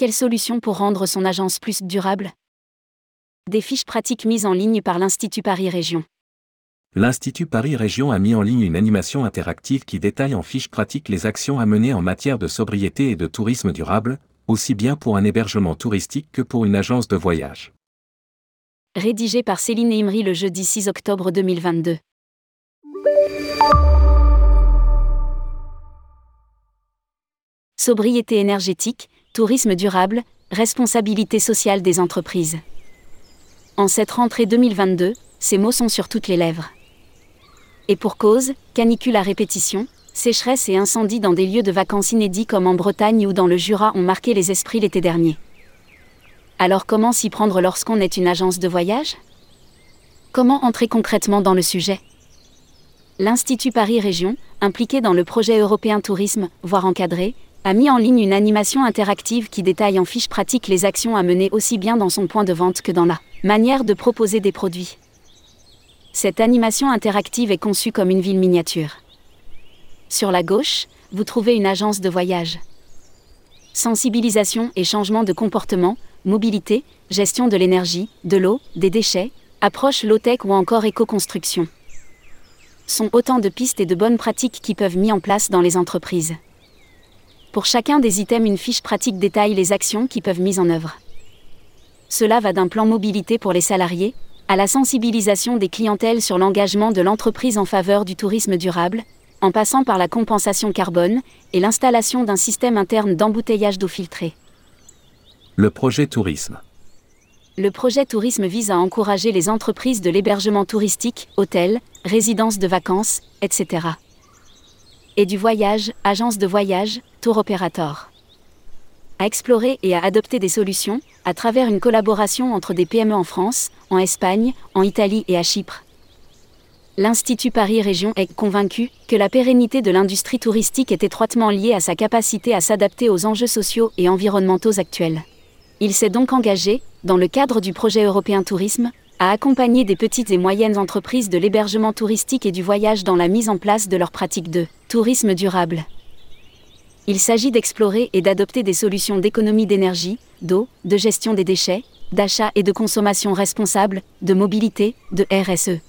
Quelle solution pour rendre son agence plus durable? Des fiches pratiques mises en ligne par l'Institut Paris Région. L'Institut Paris Région a mis en ligne une animation interactive qui détaille en fiches pratiques les actions à mener en matière de sobriété et de tourisme durable, aussi bien pour un hébergement touristique que pour une agence de voyage. Rédigé par Céline Imri le jeudi 6 octobre 2022. Sobriété énergétique, tourisme durable, responsabilité sociale des entreprises. En cette rentrée 2022, ces mots sont sur toutes les lèvres. Et pour cause, canicule à répétition, sécheresse et incendie dans des lieux de vacances inédits comme en Bretagne ou dans le Jura ont marqué les esprits l'été dernier. Alors comment s'y prendre lorsqu'on est une agence de voyage? Comment entrer concrètement dans le sujet? L'Institut Paris Région, impliqué dans le projet européen Tourisme, voire encadré, a mis en ligne une animation interactive qui détaille en fiche pratique les actions à mener aussi bien dans son point de vente que dans la manière de proposer des produits. Cette animation interactive est conçue comme une ville miniature. Sur la gauche, vous trouvez une agence de voyage. Sensibilisation et changement de comportement, mobilité, gestion de l'énergie, de l'eau, des déchets, approche low-tech ou encore éco-construction. Sont autant de pistes et de bonnes pratiques qui peuvent mis en place dans les entreprises. Pour chacun des items, une fiche pratique détaille les actions qui peuvent mises en œuvre. Cela va d'un plan mobilité pour les salariés, à la sensibilisation des clientèles sur l'engagement de l'entreprise en faveur du tourisme durable, en passant par la compensation carbone et l'installation d'un système interne d'embouteillage d'eau filtrée. Le projet tourisme. Le projet tourisme vise à encourager les entreprises de l'hébergement touristique, hôtels, résidences de vacances, etc. Et du voyage, agences de voyage, tour opérateur. À explorer et à adopter des solutions, à travers une collaboration entre des PME en France, en Espagne, en Italie et à Chypre, l'Institut Paris Région est convaincu que la pérennité de l'industrie touristique est étroitement liée à sa capacité à s'adapter aux enjeux sociaux et environnementaux actuels. Il s'est donc engagé, dans le cadre du projet européen Tourisme, à accompagner des petites et moyennes entreprises de l'hébergement touristique et du voyage dans la mise en place de leurs pratiques de tourisme durable. Il s'agit d'explorer et d'adopter des solutions d'économie d'énergie, d'eau, de gestion des déchets, d'achat et de consommation responsable, de mobilité, de RSE.